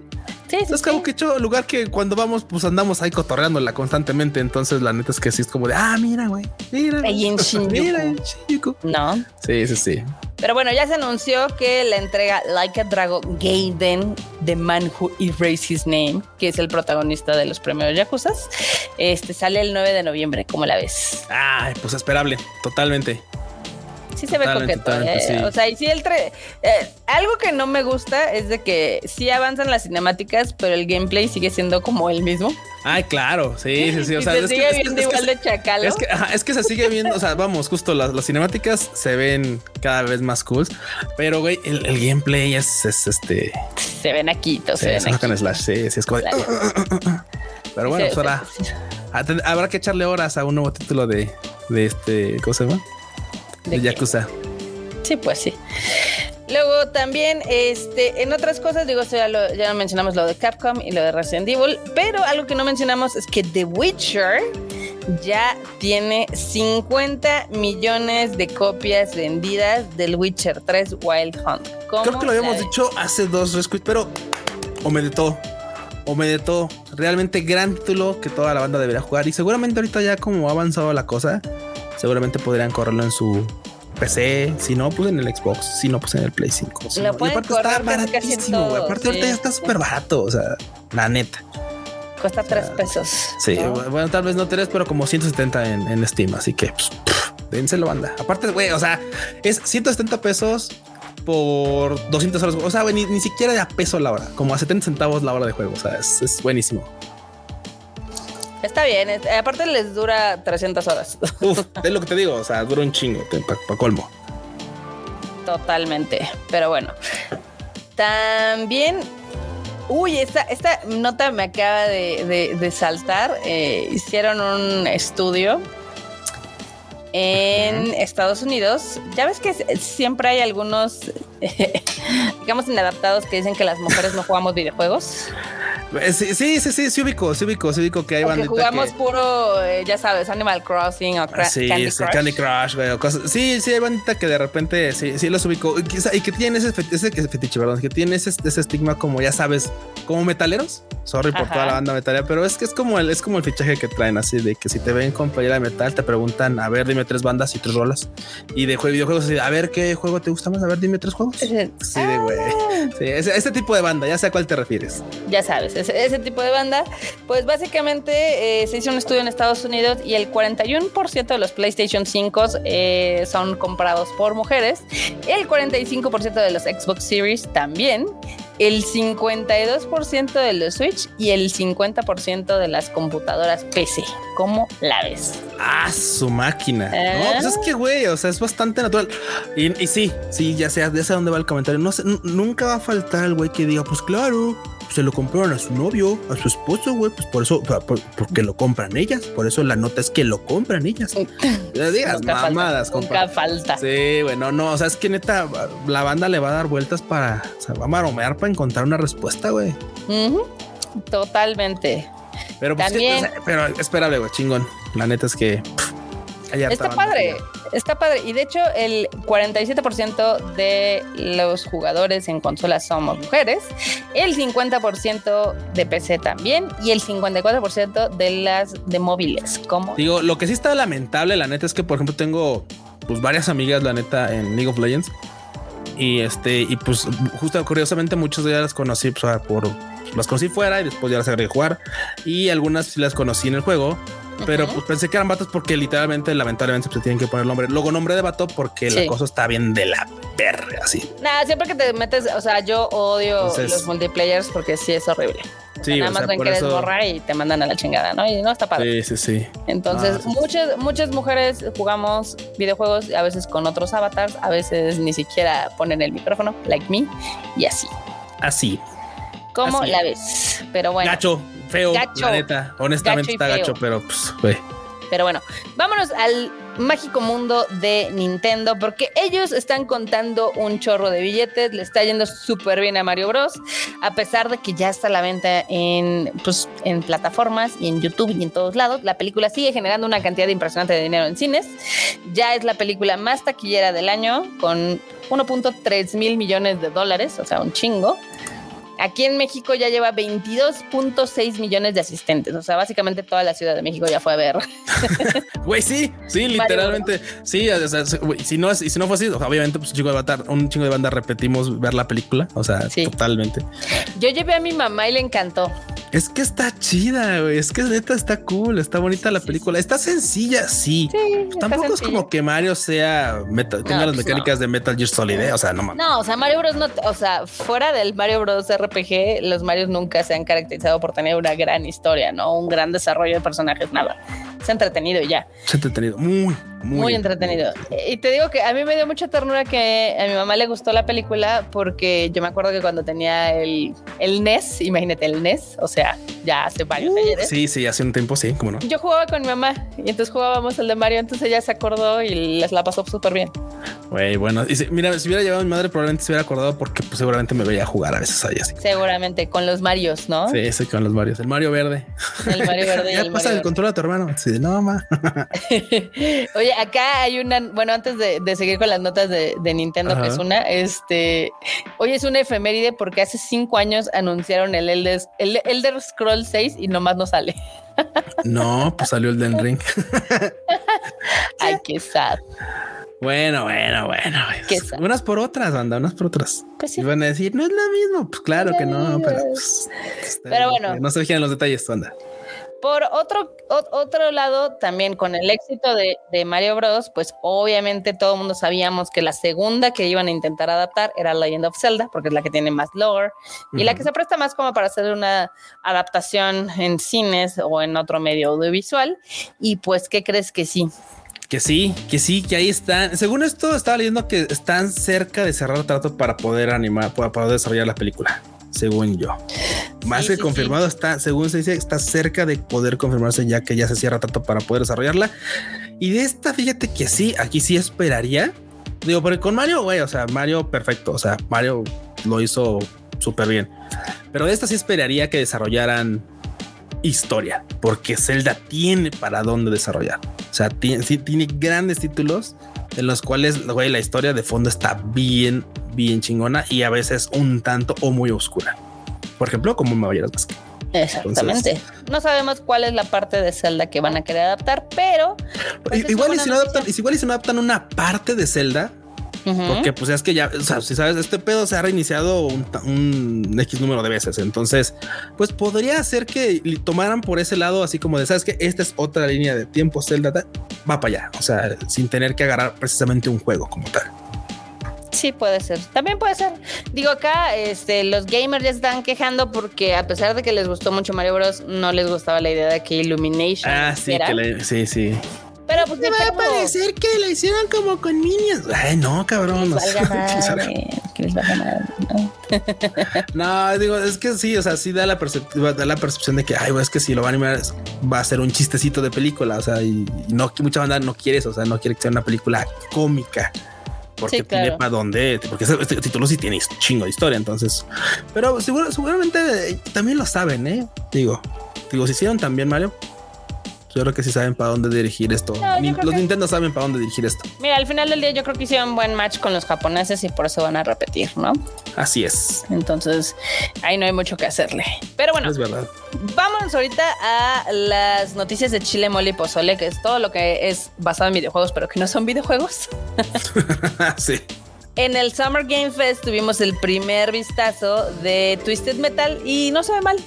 Sí, sí, es Kabukicho, lugar que cuando vamos, pues andamos ahí cotorreándola constantemente. Entonces, la neta es que sí es como de, ah, mira, güey, mira. Ahí en Shinjuku. No. Sí, sí, sí. Pero bueno, ya se anunció que la entrega Like a Dragon Gaiden, The Man Who Erased His Name, que es el protagonista de los premios Yakuza, este sale el 9 de noviembre. ¿Cómo la ves? Ay, pues esperable, totalmente. Sí se ve coqueto. Eh, o sea, y sí el tre eh, algo que no me gusta es de que sí avanzan las cinemáticas, pero el gameplay sigue siendo como el mismo. Ay, claro, sí, sí, sí. O sea, se sigue viendo igual de chacalo. Es que, es que se sigue viendo, o sea, vamos, justo las, cinemáticas se ven cada vez más cool, pero güey, el, gameplay es, este. Se ven aquí, se, ven aquí. Slash, sí, sí, es como. pero bueno, pues ahora habrá que echarle horas a un nuevo título de, de este, ¿cómo se llama? De, Yakuza. Sí, pues sí. Luego también, este, en otras cosas, digo, ya, lo, ya mencionamos lo de Capcom y lo de Resident Evil, pero algo que no mencionamos es que The Witcher ya tiene 50 millones de copias vendidas del Witcher 3 Wild Hunt. Creo que lo habíamos dicho hace dos rescuits, pero o me de todo. O me de todo. Realmente gran título que toda la banda debería jugar. Y seguramente ahorita ya como ha avanzado la cosa, seguramente podrían correrlo en su PC, si no, pues en el Xbox, si no, pues en el Play 5. y aparte está baratísimo, Aparte ahorita ya está súper barato, o sea, la neta. Cuesta tres pesos. Sí, bueno, tal vez no tres, pero como 170 en, en Steam, así que pues, dénselo, banda. Aparte, güey, o sea, es 170 pesos por 200 horas. O sea, ni, ni, siquiera de a peso la hora, como a 70 centavos la hora de juego. O sea, es, es buenísimo. Está bien, aparte les dura 300 horas. Uf, es lo que te digo, o sea, dura un chingo, para colmo. Totalmente, pero bueno. También, uy, esta, esta nota me acaba de, saltar. Eh, hicieron un estudio en Estados Unidos. Ya ves que siempre hay algunos, digamos, inadaptados que dicen que las mujeres no jugamos videojuegos. Eh, sí, sí, sí, sí, sí ubico, sí ubico, sí ubico que hay bandita jugamos puro, eh, ya sabes, Animal Crossing o sí, Candy sí, Crush. Candy Crush, güey, cosas. Sí, sí, hay bandita que de repente sí, sí los ubico. Y, que tienen ese, ese fetiche, perdón, que tienen ese, ese estigma como, ya sabes, como metaleros. Sorry por toda la banda metalera, pero es que es como el, es como el fichaje que traen así de que si te ven con playera de metal, te preguntan, a ver, dime tres bandas y tres rolas. Y de videojuegos, a ver qué juego te gusta más, a ver, dime tres juegos. Sí, de güey. Ah. Sí, ese, ese, tipo de banda, ya sé a cuál te refieres. Ya sabes, ese, ese tipo de banda pues básicamente eh, se hizo un estudio en Estados Unidos y el 41% de los PlayStation 5 eh, son comprados por mujeres, el 45% de los Xbox Series también, el 52% de los Switch y el 50% de las computadoras PC. ¿Cómo la ves? Ah, su máquina. No, pues es que, güey, o sea, es bastante natural. Y, sí, sí, ya sé, ya sé dónde va el comentario. No sé, nunca va a faltar el güey que diga, pues claro, se lo compraron a su novio, a su esposo, güey, pues por eso, porque lo compran ellas, por eso la nota es que lo compran ellas. Le digas mamadas, Nunca falta. Sí, bueno, no, o sea, es que neta, la banda le va a dar vueltas para, o sea, va a maromear para encontrar una respuesta, güey. Totalmente. Pero pues, También, pero espérale, güey, chingón. La neta es que está padre, está padre. Y de hecho, el 47% de los jugadores en consolas somos mujeres, el 50% de PC también y el 54% de las de móviles. ¿Cómo? Digo, lo que sí está lamentable, la neta, es que, por ejemplo, tengo pues varias amigas, la neta, en League of Legends. Y este, y pues justo curiosamente muchos de ellas las conocí pues, por las conocí fuera y después ya las agregué a jugar. Y algunas las conocí en el juego pero pues pensé que eran vatos porque literalmente, lamentablemente, se tienen que poner nombre. Luego nombre de vato porque la cosa está bien de la perra, así. Nada, siempre que te metes, o sea, yo odio los multiplayers porque sí es horrible. Sí, nada más ven que eres borra y te mandan a la chingada, ¿no? Y no está padre. Sí, sí, sí. Entonces, muchas, muchas mujeres jugamos videojuegos a veces con otros avatars, a veces ni siquiera ponen el micrófono, like me, y así. Así. ¿Cómo la ves? Pero bueno. Gacho, feo, la neta. Honestamente está gacho, pero pues, güey. Pero bueno, vámonos al mágico mundo de Nintendo, porque ellos están contando un chorro de billetes, le está yendo súper bien a Mario Bros, a pesar de que ya está a la venta en, pues, en plataformas y en YouTube y en todos lados. La película sigue generando una cantidad impresionante de dinero en cines. Ya es la película más taquillera del año, con 1.3 mil millones de dólares, o sea, un chingo. Aquí en México ya lleva 22.6 millones de asistentes. O sea, básicamente toda la Ciudad de México ya fue a ver. Güey, sí, sí, literalmente. Sí, o sea, si no, si no fue así, obviamente, pues un chingo de banda, un chingo de banda repetimos ver la película. O sea, totalmente. Yo llevé a mi mamá y le encantó. Es que está chida, güey. Es que neta está cool, está bonita la película. Está sencilla, sí. Tampoco es como que Mario sea metal, tenga las pues mecánicas de Metal Gear Solid, ¿eh? o sea, no mames. No, o sea, Mario Bros. no, o sea, fuera del Mario Bros. RPG, los Marios nunca se han caracterizado por tener una gran historia, ¿no? Un gran desarrollo de personajes, nada. Se ha entretenido ya. Se ha entretenido, muy, muy, entretenido. Y te digo que a mí me dio mucha ternura que a mi mamá le gustó la película porque yo me acuerdo que cuando tenía el, el NES, imagínate el NES, o sea, ya hace varios años. Sí, sí, hace un tiempo, sí, cómo no. Yo jugaba con mi mamá y entonces jugábamos el de Mario, entonces ella se acordó y les la pasó súper bien. Güey, bueno, y mira, si hubiera llevado a mi madre, probablemente se hubiera acordado porque pues, seguramente me veía jugar a veces ahí así. Seguramente, con los Marios, ¿no? Sí, sí, con los Marios. El Mario verde. El Mario verde. ya pasa el control a tu hermano. Sí, no, mamá. Oye, acá hay una, bueno, antes de, seguir con las notas de, Nintendo, que es una, este, hoy es una efeméride porque hace cinco años anunciaron el Elder, el Elder Scroll 6 y nomás no sale. no, pues salió el Den Ring. Ay, qué sad. Bueno, bueno, bueno. Unas por otras, anda, unas por otras. Pues sí. Y van a decir, no es lo mismo. Pues claro que no, pero pues, Pero bueno. No se fijan los detalles, anda. Por otro, otro lado, también con el éxito de, Mario Bros, pues obviamente todo el mundo sabíamos que la segunda que iban a intentar adaptar era Legend of Zelda, porque es la que tiene más lore y la que se presta más como para hacer una adaptación en cines o en otro medio audiovisual. Y pues, ¿qué crees que sí? Que sí, que sí, que ahí están. Según esto, estaba leyendo que están cerca de cerrar el trato para poder animar, para poder desarrollar la película según yo. Más que confirmado, está, según se dice, está cerca de poder confirmarse ya que ya se cierra tanto para poder desarrollarla. Y de esta, fíjate que sí, aquí sí esperaría. Digo, porque con Mario, güey, o sea, Mario perfecto, o sea, Mario lo hizo súper bien. Pero de esta sí esperaría que desarrollaran historia, porque Zelda tiene para dónde desarrollar. O sea, tiene, sí, tiene grandes títulos en los cuales, güey, la historia de fondo está bien, bien chingona y a veces un tanto o muy oscura. Por ejemplo, como Majora's Mask. Exactamente. no sabemos cuál es la parte de Zelda que van a querer adaptar, pero pues, igual, y si no adaptan, igual y si no adaptan una parte de Zelda, porque pues es que ya, o sea, si sabes, este pedo se ha reiniciado un, X número de veces. Entonces, pues podría ser que tomaran por ese lado, así como de, sabes que esta es otra línea de tiempo, Zelda, va para allá. O sea, sin tener que agarrar precisamente un juego como tal. Sí, puede ser. También puede ser. Digo, acá este, los gamers ya están quejando porque a pesar de que les gustó mucho Mario Bros, no les gustaba la idea de que Illumination. Ah, sí, sí, sí. Pero pues me va a parecer que la hicieron como con niños. Ay, no, cabrón. Que les valga ¿no? digo, es que sí, o sea, sí da la perspectiva, da la percepción de que, ay, es que si lo va a animar va a ser un chistecito de película, o sea, y, no mucha banda no quiere eso, o sea, no quiere que sea una película cómica porque tiene para dónde, porque este título sí tiene chingo de historia, entonces, pero seguro, seguramente también lo saben, eh. Digo, digo, si hicieron también Mario, yo creo que sí saben para dónde dirigir esto. los Nintendo saben para dónde dirigir esto. Mira, al final del día yo creo que hicieron un buen match con los japoneses y por eso van a repetir, ¿no? Así es. Entonces, ahí no hay mucho que hacerle. Pero bueno, es verdad. Vámonos ahorita a las noticias de Chile Mole y Pozole, que es todo lo que es basado en videojuegos, pero que no son videojuegos. sí. En el Summer Game Fest tuvimos el primer vistazo de Twisted Metal y no se ve mal.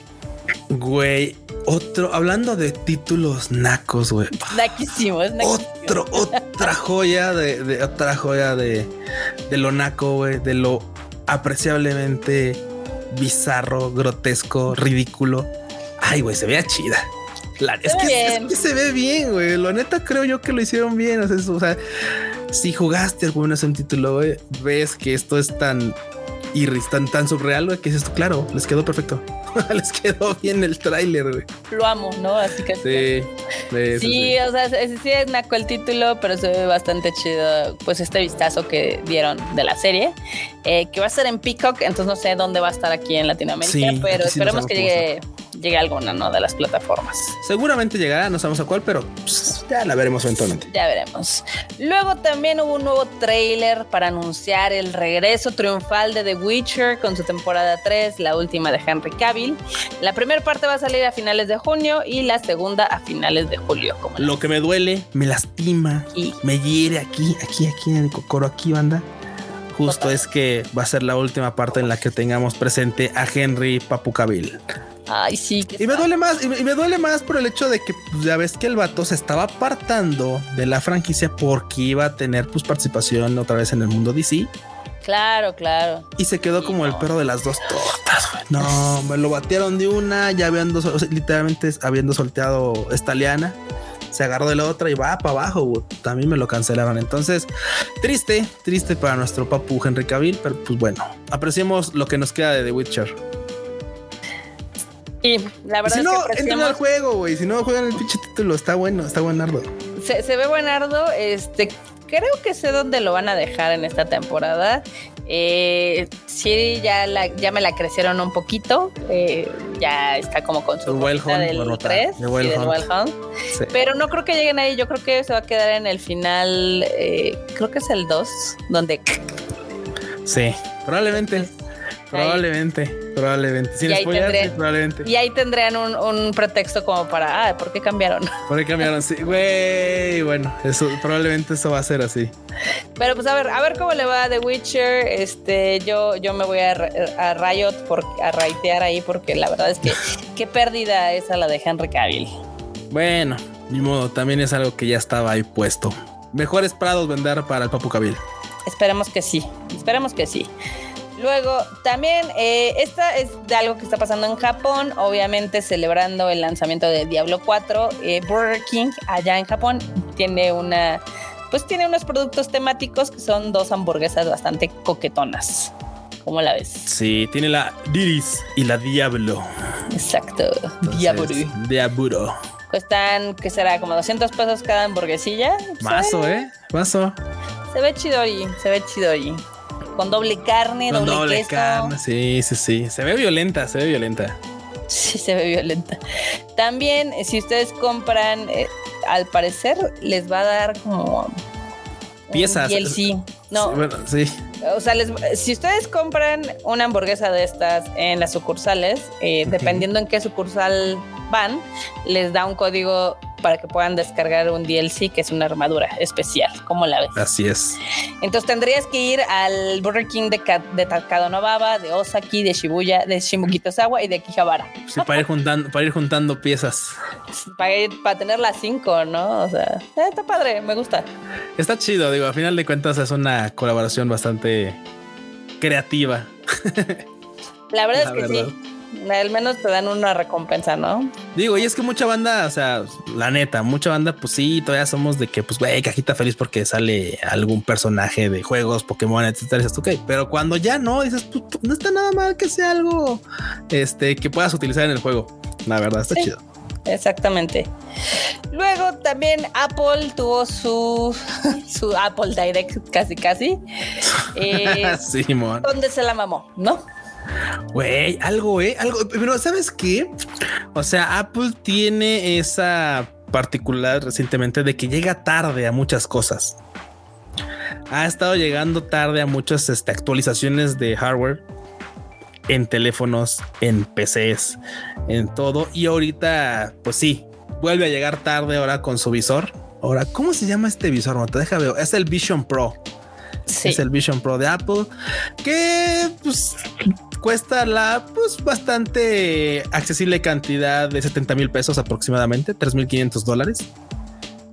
Güey, otro, hablando de títulos nacos, güey. Naquísimos, Otro, otra joya de, otra joya de, de lo naco, güey, de lo apreciablemente bizarro, grotesco, ridículo. Ay, güey, se vea chida. es, que, se ve bien, güey. Lo neta creo yo que lo hicieron bien. O sea, si jugaste alguna vez un título, güey, ves que esto es tan y tan, tan surreal, que es esto, claro, les quedó perfecto. les quedó bien el tráiler, güey. Lo amo, ¿no? Así que sí. Sí, sí, o sea, sí es naco el título, pero se ve bastante chido, pues este vistazo que dieron de la serie, eh, que va a ser en Peacock, entonces no sé dónde va a estar aquí en Latinoamérica, pero esperemos que llegue llegue alguna, ¿no? De las plataformas. Seguramente llegará, no sabemos a cuál, pero pues, ya la veremos eventualmente. Ya veremos. Luego también hubo un nuevo trailer para anunciar el regreso triunfal de The Witcher con su temporada 3, la última de Henry Cavill. La primera parte va a salir a finales de junio y la segunda a finales de julio. Como Lo que me duele, me lastima, y me hiere aquí, aquí, aquí en el cocoro, aquí, banda justo es que va a ser la última parte en la que tengamos presente a Henry Papu Cavill. Ay, sí. Y me duele más, y me, duele más por el hecho de que pues, ya ves que el vato se estaba apartando de la franquicia porque iba a tener pues participación otra vez en el mundo DC. Claro, claro. Y se quedó como el perro de las dos tortas. No, me lo batearon de una, ya habiendo, literalmente habiendo solteado esta liana. Se agarró de la otra y va para abajo. También me lo cancelaron. Entonces, triste, triste para nuestro papu Henry Cavill, pero pues bueno, apreciemos lo que nos queda de The Witcher. Y la verdad si no, es que al juego, güey. Si no juegan el pinche título, está bueno, está buenardo. Se, se ve buenardo. Este, creo que sé dónde lo van a dejar en esta temporada. Eh, sí, ya, la, ya me la crecieron un poquito. Eh, ya está como con su del 3 Pero no creo que lleguen ahí. Yo creo que se va a quedar en el final. Eh, creo que es el 2, donde. Sí, probablemente. Probablemente, probablemente. Sin y spoilers, probablemente. Y ahí tendrían un, pretexto como para, ah, ¿por qué cambiaron? ¿Por qué cambiaron? Sí, güey. Bueno, eso probablemente eso va a ser así. Pero pues a ver, a ver cómo le va a The Witcher. Este, yo, yo me voy a, a Riot por, a raitear ahí porque la verdad es que qué pérdida esa la de Henry Cavill. Bueno, ni modo, también es algo que ya estaba ahí puesto. Mejores prados vender para el Papu Cavill. Esperemos que sí, esperemos que sí. Luego, también, eh, esta es de algo que está pasando en Japón, obviamente celebrando el lanzamiento de Diablo 4. Eh, Burger King, allá en Japón, tiene una. Pues tiene unos productos temáticos que son dos hamburguesas bastante coquetonas. ¿Cómo la ves? Sí, tiene la Diris y la Diablo. Exacto, Diablo. Diablo. Cuestan, ¿qué será? Como 200 pesos cada hamburguesilla. Mazo, ¿eh? Mazo. Se ve chidori, se ve chidori con doble carne, con doble, carne. Sí, sí, sí. Se ve violenta, se ve violenta. Sí, se ve violenta. También, eh, si ustedes compran, eh, al parecer les va a dar como piezas. Y el sí. No. bueno, sí. O sea, si ustedes compran una hamburguesa de estas en las sucursales, eh, dependiendo en qué sucursal van, les da un código para que puedan descargar un DLC que es una armadura especial. ¿Cómo la ves? Así es. Entonces tendrías que ir al Burger King de, de Takadonobaba, de Osaki, de Shibuya, de Shimukitozawa y de Akihabara. Sí, para ir juntando, para ir juntando piezas. Para, ir, para tener las cinco, ¿no? O sea, eh, está padre, me gusta. Está chido, digo, a final de cuentas es una colaboración bastante creativa. La verdad es que sí al menos te dan una recompensa, ¿no? Digo, y es que mucha banda, o sea, la neta, mucha banda, pues sí, todavía somos de que, pues, güey, cajita feliz porque sale algún personaje de juegos, Pokémon, etcétera. Dices, ok, pero cuando ya no, dices, pues, no está nada mal que sea algo este, que puedas utilizar en el juego. La verdad, está chido. Exactamente. Luego también Apple tuvo su, su Apple Direct casi casi. Eh, donde se la mamó, ¿no? Güey, algo, eh, algo. Pero ¿sabes qué? O sea, Apple tiene esa particular recientemente de que llega tarde a muchas cosas. Ha estado llegando tarde a muchas este, actualizaciones de hardware en teléfonos, en PCs, en todo. Y ahorita, pues sí, vuelve a llegar tarde ahora con su visor. Ahora, ¿cómo se llama este visor? No te deja ver. Es el Vision Pro. Es el Vision Pro de Apple. Que pues cuesta la pues bastante accesible cantidad de 70 mil pesos aproximadamente, 3.500 dólares,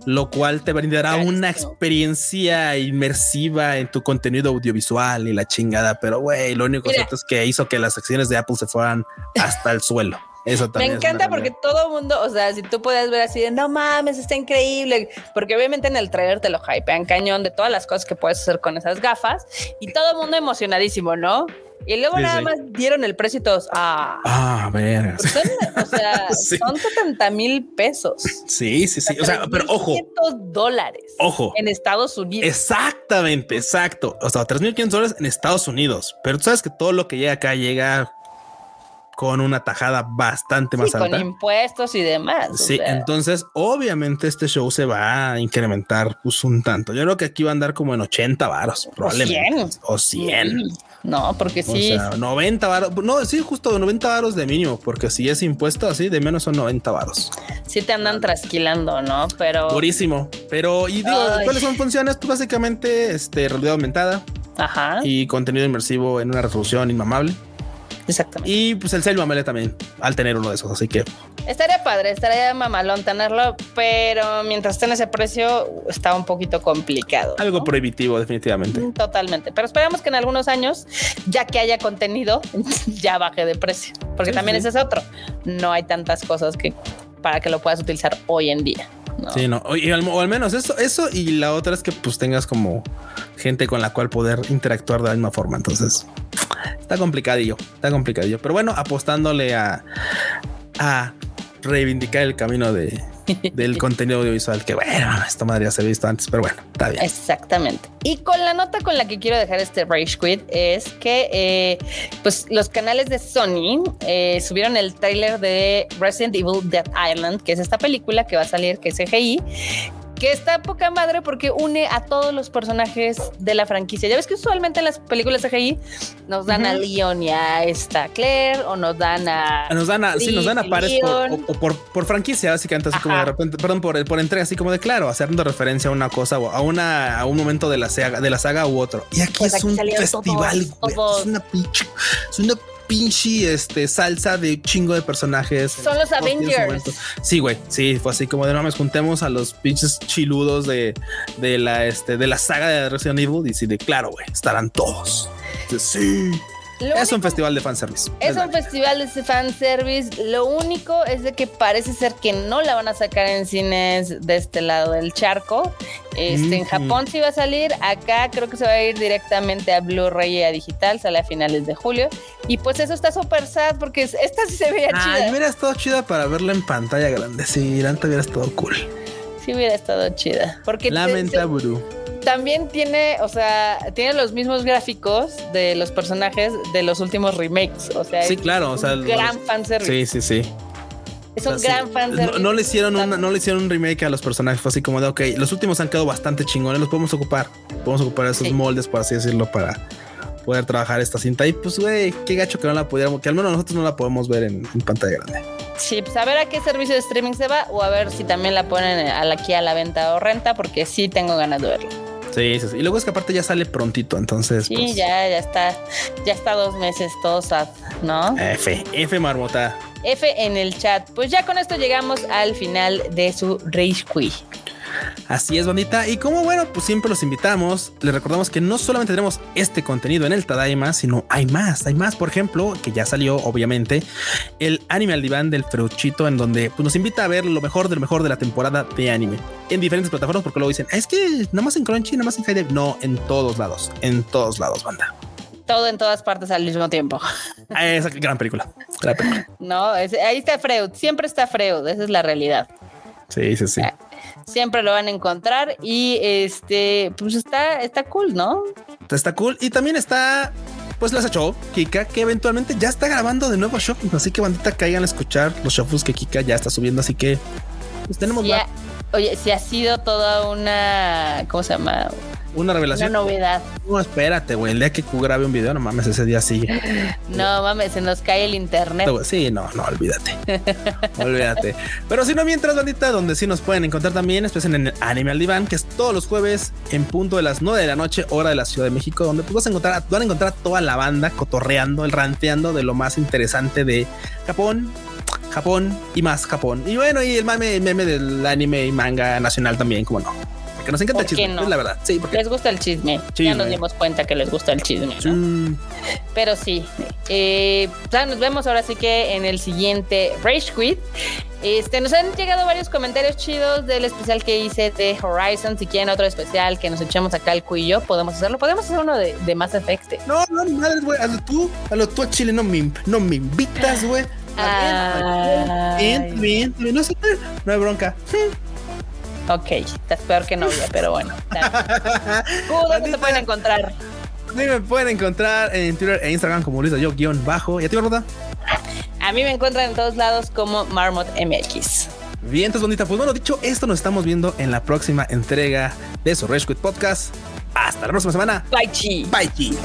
lo cual te brindará una experiencia inmersiva en tu contenido audiovisual y la chingada. Pero güey, lo único cierto es que hizo que las acciones de Apple se fueran hasta el suelo. Eso también. Me encanta porque todo el mundo, o sea, si tú puedes ver así de no mames, está increíble, porque obviamente en el trailer te lo hypean cañón de todas las cosas que puedes hacer con esas gafas y todo el mundo emocionadísimo, ¿no? Y luego nada más dieron el precio y todos. Ah, ah ver. Pues o sea, son 70 mil pesos. Sí, sí, sí. O sea, pero ojo. dólares. Ojo. En Estados Unidos. Exactamente, exacto. O sea, 3.500 dólares en Estados Unidos. Pero tú sabes que todo lo que llega acá llega con una tajada bastante más alta. Con impuestos y demás. Sí, entonces obviamente este show se va a incrementar pues un tanto. Yo creo que aquí va a andar como en 80 varos, probablemente. O 100. No, porque sí. O sea, 90 varos. No, sí, justo 90 varos de mínimo, porque si es impuesto así, de menos son 90 varos. Sí te andan trasquilando, ¿no? Pero. Buenísimo. Pero, y digo, ¿cuáles son funciones? Pues básicamente, este, realidad aumentada. Ajá. Y contenido inmersivo en una resolución inmamable. Exactamente. Y pues el Selva Melee también, al tener uno de esos. Así que estaría padre, estaría mamalón tenerlo, pero mientras esté en ese precio, está un poquito complicado. Algo prohibitivo, definitivamente. Mm, totalmente. Pero esperamos que en algunos años, ya que haya contenido, ya baje de precio. Porque también ese es otro. No hay tantas cosas que para que lo puedas utilizar hoy en día. Sí, no. O, al, menos eso, eso y la otra es que pues tengas como gente con la cual poder interactuar de la misma forma. Entonces está complicadillo, está complicadillo. Pero bueno, apostándole a, a reivindicar el camino de, del contenido audiovisual que bueno, esta madre ya se ha visto antes, pero bueno, está bien. Exactamente. Y con la nota con la que quiero dejar este Rage Quit es que eh, pues los canales de Sony eh, subieron el tráiler de Resident Evil Dead Island, que es esta película que va a salir, que es CGI, que está poca madre porque une a todos los personajes de la franquicia. Ya ves que usualmente en las películas de CGI nos dan a Leon y a esta Claire o nos dan a. Nos dan a. sí, nos dan a pares por, por, franquicia, básicamente, así como de repente, perdón, por, por entrega, así como de claro, haciendo referencia a una cosa o a, una, a un momento de la saga, de la saga u otro. Y aquí pues es un festival, Es una pinche. Es una pinche este, salsa de chingo de personajes. Son los Avengers. Sí, güey. Sí, fue así como de no me juntemos a los pinches chiludos de, de la este, de la saga de Resident Evil. Y sí, de claro, güey, estarán todos. Sí es un festival de fanservice. Es, un festival de fanservice. Lo único es de que parece ser que no la van a sacar en cines de este lado del charco. Este, En Japón sí va a salir. Acá creo que se va a ir directamente a Blu-ray y a digital. Sale a finales de julio. Y pues eso está súper sad porque esta sí se veía chida. Ay, hubiera estado chida para verla en pantalla grande. Sí, antes hubiera estado cool. Sí hubiera estado chida. Porque Lamenta, también tiene, o sea, tiene los mismos gráficos de los personajes de los últimos remakes. O sea, sí, claro, o sea, gran fanservice. Sí, sí, sí. Es un gran fanservice. No, le hicieron no le hicieron un remake a los personajes. Fue así como de, ok, los últimos han quedado bastante chingones, los podemos ocupar. Podemos ocupar esos moldes, por así decirlo, para poder trabajar esta cinta. Y pues, güey, qué gacho que no la pudiéramos, que al menos nosotros no la podemos ver en, pantalla grande. Sí, pues a ver a qué servicio de streaming se va o a ver si también la ponen aquí a la venta o renta, porque sí tengo ganas de verla. Sí, sí, sí. Y luego es que aparte ya sale prontito, entonces. Sí, pues ya, ya está. Ya está dos meses todo sad, ¿no? F, F marmota. F en el chat. Pues ya con esto llegamos al final de su Rage Quiz. Así es, bandita. Y como bueno, pues siempre los invitamos. Les recordamos que no solamente tenemos este contenido en el Tadaima, sino hay más. Hay más, por ejemplo, que ya salió, obviamente, el anime al diván del Freuchito, en donde pues, nos invita a ver lo mejor del mejor de la temporada de anime en diferentes plataformas, porque luego dicen, es que nada más en Crunchy, nada más en High No, en todos lados, en todos lados, banda todo en todas partes al mismo tiempo. Ah, esa gran película. Gran película. No, ahí está Freud. Siempre está Freud. Esa es la realidad. Sí, sí, sí. Siempre lo van a encontrar y este, pues está, está cool, ¿no? Está cool y también está pues las echó Kika, que eventualmente ya está grabando de nuevo show. Así que bandita caigan a escuchar los shows que Kika ya está subiendo. Así que pues tenemos. oye, si ha sido toda una, ¿cómo se llama? Una revelación. Una novedad. No, espérate, güey. El día que Q grabe un video, no mames, ese día sí. No mames, se nos cae el internet. Sí, no, no, olvídate. olvídate. Pero si no, mientras, bandita, donde sí nos pueden encontrar también, especialmente en el Anime al Diván, que es todos los jueves en punto de las 9 de la noche, hora de la Ciudad de México, donde pues vas a encontrar, van a encontrar toda la banda cotorreando, el ranteando de lo más interesante de Japón, Japón y más Japón. Y bueno, y el meme, el meme del anime y manga nacional también, como no que nos encanta el chisme, no? la verdad. Sí, porque les gusta el chisme. Ya nos dimos cuenta que les gusta el chisme. Pero sí, eh, nos vemos ahora sí que en el siguiente Rage Quit. Este, nos han llegado varios comentarios chidos del especial que hice de Horizon. Si quieren otro especial que nos echemos acá el cuillo, podemos hacerlo. Podemos hacer uno de, de Mass Effect. No, no, ni madre, güey. A lo tú, a lo tú a Chile no me, no me invitas, güey. Bien, bien, bien, no sé, no hay bronca. Ok, estás peor que novia, pero bueno. Uh, ¿Dónde te pueden encontrar? A me pueden encontrar en Twitter e Instagram como Luis yo guion bajo. ¿Y a ti, Marmota? A mí me encuentran en todos lados como Marmot MX. Bien, entonces, bonita. Pues bueno, dicho esto, nos estamos viendo en la próxima entrega de Sorresh Quit Podcast. Hasta la próxima semana. Bye, chi. Bye, chi.